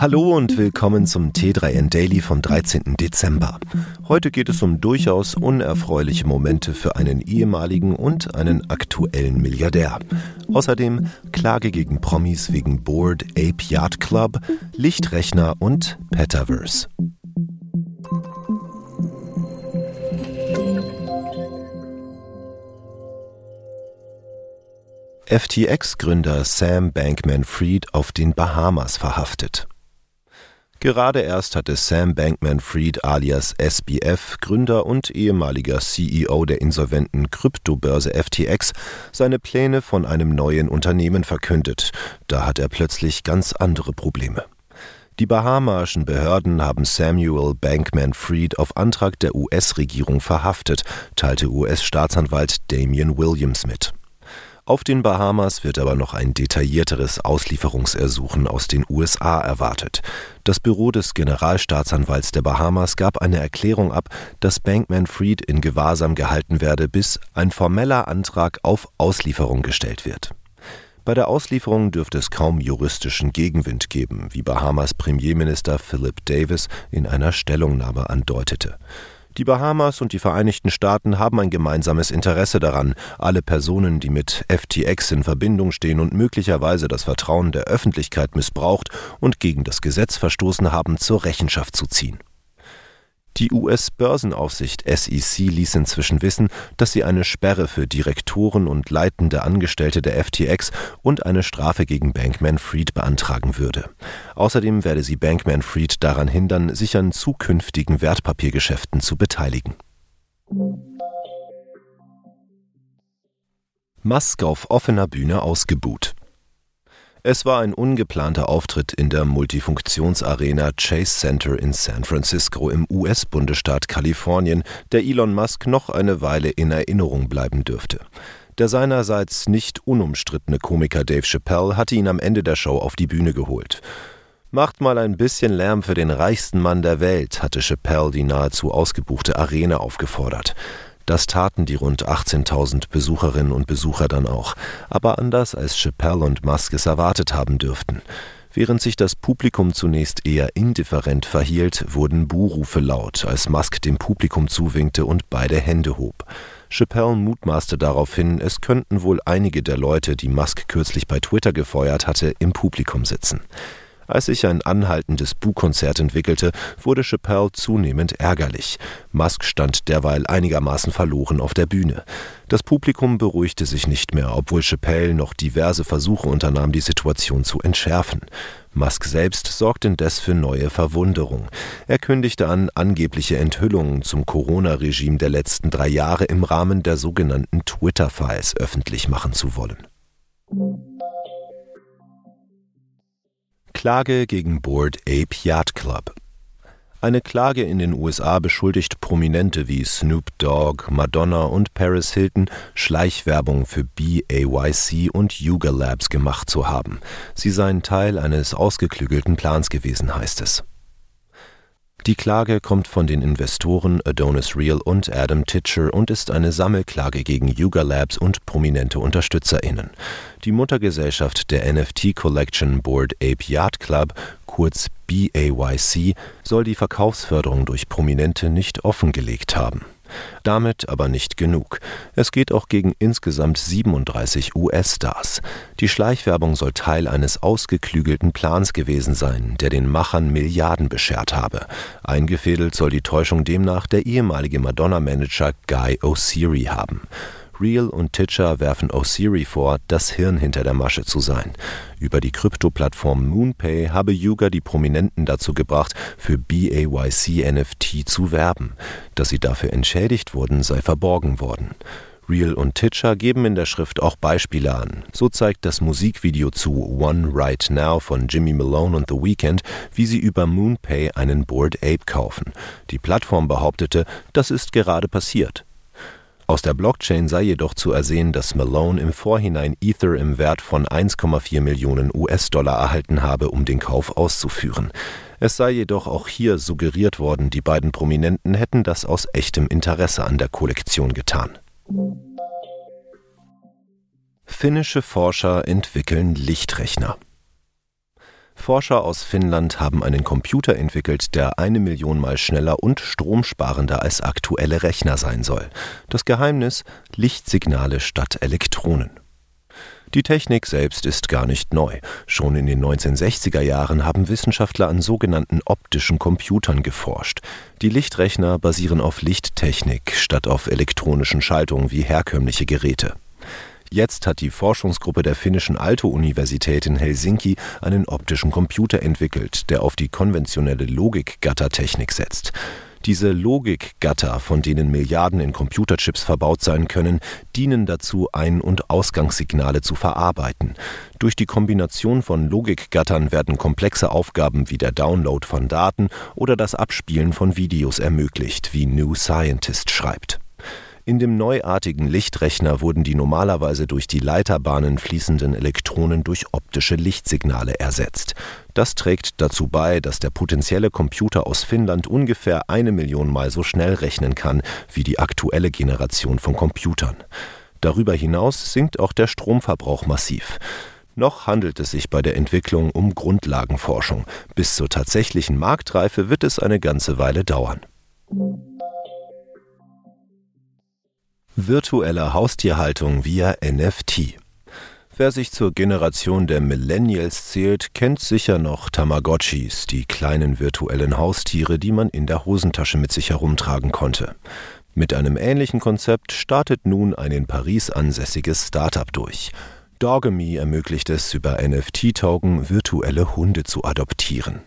Hallo und willkommen zum T3N Daily vom 13. Dezember. Heute geht es um durchaus unerfreuliche Momente für einen ehemaligen und einen aktuellen Milliardär. Außerdem Klage gegen Promis wegen Board Ape Yacht Club, Lichtrechner und Petaverse. FTX-Gründer Sam Bankman-Fried auf den Bahamas verhaftet. Gerade erst hatte Sam Bankman-Fried alias SBF, Gründer und ehemaliger CEO der insolventen Kryptobörse FTX, seine Pläne von einem neuen Unternehmen verkündet. Da hat er plötzlich ganz andere Probleme. Die bahamaischen Behörden haben Samuel Bankman-Fried auf Antrag der US-Regierung verhaftet, teilte US-Staatsanwalt Damian Williams mit. Auf den Bahamas wird aber noch ein detaillierteres Auslieferungsersuchen aus den USA erwartet. Das Büro des Generalstaatsanwalts der Bahamas gab eine Erklärung ab, dass Bankman Fried in Gewahrsam gehalten werde, bis ein formeller Antrag auf Auslieferung gestellt wird. Bei der Auslieferung dürfte es kaum juristischen Gegenwind geben, wie Bahamas Premierminister Philip Davis in einer Stellungnahme andeutete. Die Bahamas und die Vereinigten Staaten haben ein gemeinsames Interesse daran, alle Personen, die mit FTX in Verbindung stehen und möglicherweise das Vertrauen der Öffentlichkeit missbraucht und gegen das Gesetz verstoßen haben, zur Rechenschaft zu ziehen. Die US-Börsenaufsicht SEC ließ inzwischen wissen, dass sie eine Sperre für Direktoren und leitende Angestellte der FTX und eine Strafe gegen Bankman-Fried beantragen würde. Außerdem werde sie Bankman-Fried daran hindern, sich an zukünftigen Wertpapiergeschäften zu beteiligen. Musk auf offener Bühne ausgebuht. Es war ein ungeplanter Auftritt in der Multifunktionsarena Chase Center in San Francisco im US-Bundesstaat Kalifornien, der Elon Musk noch eine Weile in Erinnerung bleiben dürfte. Der seinerseits nicht unumstrittene Komiker Dave Chappelle hatte ihn am Ende der Show auf die Bühne geholt. Macht mal ein bisschen Lärm für den reichsten Mann der Welt, hatte Chappelle die nahezu ausgebuchte Arena aufgefordert. Das taten die rund 18.000 Besucherinnen und Besucher dann auch, aber anders als Chappelle und Musk es erwartet haben dürften. Während sich das Publikum zunächst eher indifferent verhielt, wurden Buhrufe laut, als Musk dem Publikum zuwinkte und beide Hände hob. Chappelle mutmaßte daraufhin, es könnten wohl einige der Leute, die Musk kürzlich bei Twitter gefeuert hatte, im Publikum sitzen. Als sich ein anhaltendes Bu-Konzert entwickelte, wurde Chappelle zunehmend ärgerlich. Musk stand derweil einigermaßen verloren auf der Bühne. Das Publikum beruhigte sich nicht mehr, obwohl Chappelle noch diverse Versuche unternahm, die Situation zu entschärfen. Musk selbst sorgte indes für neue Verwunderung. Er kündigte an, angebliche Enthüllungen zum Corona-Regime der letzten drei Jahre im Rahmen der sogenannten Twitter-Files öffentlich machen zu wollen. Klage gegen Board Ape Yacht Club. Eine Klage in den USA beschuldigt Prominente wie Snoop Dogg, Madonna und Paris Hilton, Schleichwerbung für BAYC und Yuga Labs gemacht zu haben. Sie seien Teil eines ausgeklügelten Plans gewesen, heißt es. Die Klage kommt von den Investoren Adonis Real und Adam Titcher und ist eine Sammelklage gegen Yuga Labs und prominente UnterstützerInnen. Die Muttergesellschaft der NFT Collection Board Ape Yacht Club, kurz BAYC, soll die Verkaufsförderung durch Prominente nicht offengelegt haben. Damit aber nicht genug. Es geht auch gegen insgesamt 37 US-Stars. Die Schleichwerbung soll Teil eines ausgeklügelten Plans gewesen sein, der den Machern Milliarden beschert habe. Eingefädelt soll die Täuschung demnach der ehemalige Madonna-Manager Guy O'Siri haben. Real und Titcher werfen Osiri vor, das Hirn hinter der Masche zu sein. Über die Krypto-Plattform MoonPay habe Yuga die Prominenten dazu gebracht, für BAYC NFT zu werben. Dass sie dafür entschädigt wurden, sei verborgen worden. Real und Titcher geben in der Schrift auch Beispiele an. So zeigt das Musikvideo zu One Right Now von Jimmy Malone und The Weeknd, wie sie über MoonPay einen Board Ape kaufen. Die Plattform behauptete, das ist gerade passiert. Aus der Blockchain sei jedoch zu ersehen, dass Malone im Vorhinein Ether im Wert von 1,4 Millionen US-Dollar erhalten habe, um den Kauf auszuführen. Es sei jedoch auch hier suggeriert worden, die beiden Prominenten hätten das aus echtem Interesse an der Kollektion getan. Finnische Forscher entwickeln Lichtrechner. Forscher aus Finnland haben einen Computer entwickelt, der eine Million Mal schneller und stromsparender als aktuelle Rechner sein soll. Das Geheimnis Lichtsignale statt Elektronen. Die Technik selbst ist gar nicht neu. Schon in den 1960er Jahren haben Wissenschaftler an sogenannten optischen Computern geforscht. Die Lichtrechner basieren auf Lichttechnik statt auf elektronischen Schaltungen wie herkömmliche Geräte. Jetzt hat die Forschungsgruppe der finnischen Aalto-Universität in Helsinki einen optischen Computer entwickelt, der auf die konventionelle Logikgattertechnik setzt. Diese Logikgatter, von denen Milliarden in Computerchips verbaut sein können, dienen dazu, Ein- und Ausgangssignale zu verarbeiten. Durch die Kombination von Logikgattern werden komplexe Aufgaben wie der Download von Daten oder das Abspielen von Videos ermöglicht, wie New Scientist schreibt. In dem neuartigen Lichtrechner wurden die normalerweise durch die Leiterbahnen fließenden Elektronen durch optische Lichtsignale ersetzt. Das trägt dazu bei, dass der potenzielle Computer aus Finnland ungefähr eine Million Mal so schnell rechnen kann wie die aktuelle Generation von Computern. Darüber hinaus sinkt auch der Stromverbrauch massiv. Noch handelt es sich bei der Entwicklung um Grundlagenforschung. Bis zur tatsächlichen Marktreife wird es eine ganze Weile dauern. Virtuelle Haustierhaltung via NFT. Wer sich zur Generation der Millennials zählt, kennt sicher noch Tamagotchis, die kleinen virtuellen Haustiere, die man in der Hosentasche mit sich herumtragen konnte. Mit einem ähnlichen Konzept startet nun ein in Paris ansässiges Startup durch. Dogemy ermöglicht es, über NFT-Token virtuelle Hunde zu adoptieren.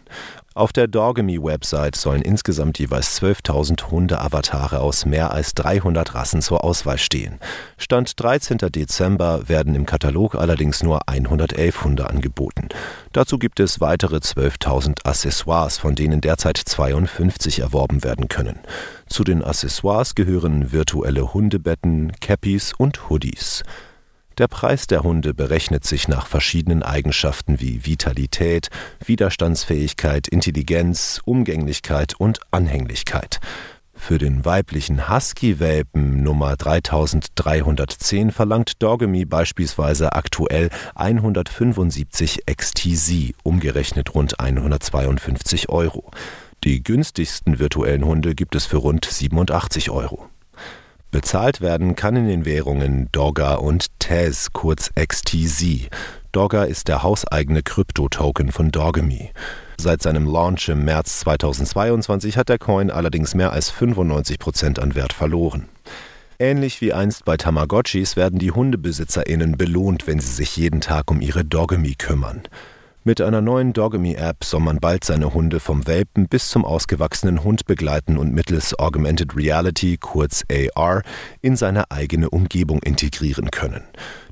Auf der Dogemy-Website sollen insgesamt jeweils 12.000 Hunde-Avatare aus mehr als 300 Rassen zur Auswahl stehen. Stand 13. Dezember werden im Katalog allerdings nur 111 Hunde angeboten. Dazu gibt es weitere 12.000 Accessoires, von denen derzeit 52 erworben werden können. Zu den Accessoires gehören virtuelle Hundebetten, Cappies und Hoodies. Der Preis der Hunde berechnet sich nach verschiedenen Eigenschaften wie Vitalität, Widerstandsfähigkeit, Intelligenz, Umgänglichkeit und Anhänglichkeit. Für den weiblichen Husky-Welpen Nummer 3310 verlangt Dogemy beispielsweise aktuell 175 XTZ, umgerechnet rund 152 Euro. Die günstigsten virtuellen Hunde gibt es für rund 87 Euro. Bezahlt werden kann in den Währungen Dogger und Tez, kurz XTZ. Dogger ist der hauseigene Krypto-Token von Dogemy. Seit seinem Launch im März 2022 hat der Coin allerdings mehr als 95 Prozent an Wert verloren. Ähnlich wie einst bei Tamagotchis werden die HundebesitzerInnen belohnt, wenn sie sich jeden Tag um ihre Dogemy kümmern. Mit einer neuen Dogemy-App soll man bald seine Hunde vom Welpen bis zum ausgewachsenen Hund begleiten und mittels Augmented Reality, kurz AR, in seine eigene Umgebung integrieren können.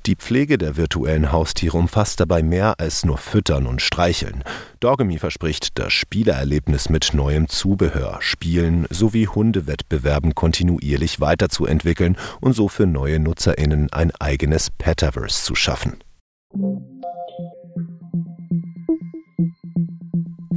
Die Pflege der virtuellen Haustiere umfasst dabei mehr als nur Füttern und Streicheln. Dogemy verspricht, das Spielererlebnis mit neuem Zubehör, Spielen sowie Hundewettbewerben kontinuierlich weiterzuentwickeln und so für neue NutzerInnen ein eigenes Petaverse zu schaffen.